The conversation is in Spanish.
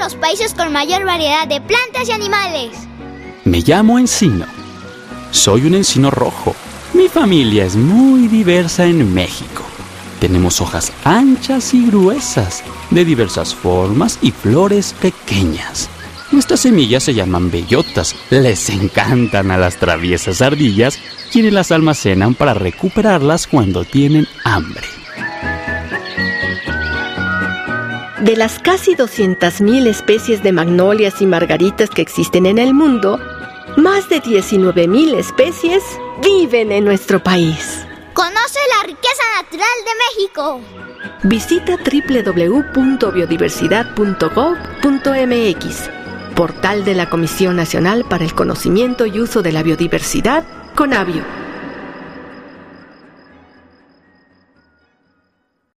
los países con mayor variedad de plantas y animales. Me llamo Encino. Soy un encino rojo. Mi familia es muy diversa en México. Tenemos hojas anchas y gruesas, de diversas formas y flores pequeñas. Nuestras semillas se llaman bellotas. Les encantan a las traviesas ardillas, quienes las almacenan para recuperarlas cuando tienen hambre. De las casi 200.000 especies de magnolias y margaritas que existen en el mundo, más de 19.000 especies viven en nuestro país. Conoce la riqueza natural de México. Visita www.biodiversidad.gov.mx, portal de la Comisión Nacional para el Conocimiento y Uso de la Biodiversidad, CONABIO.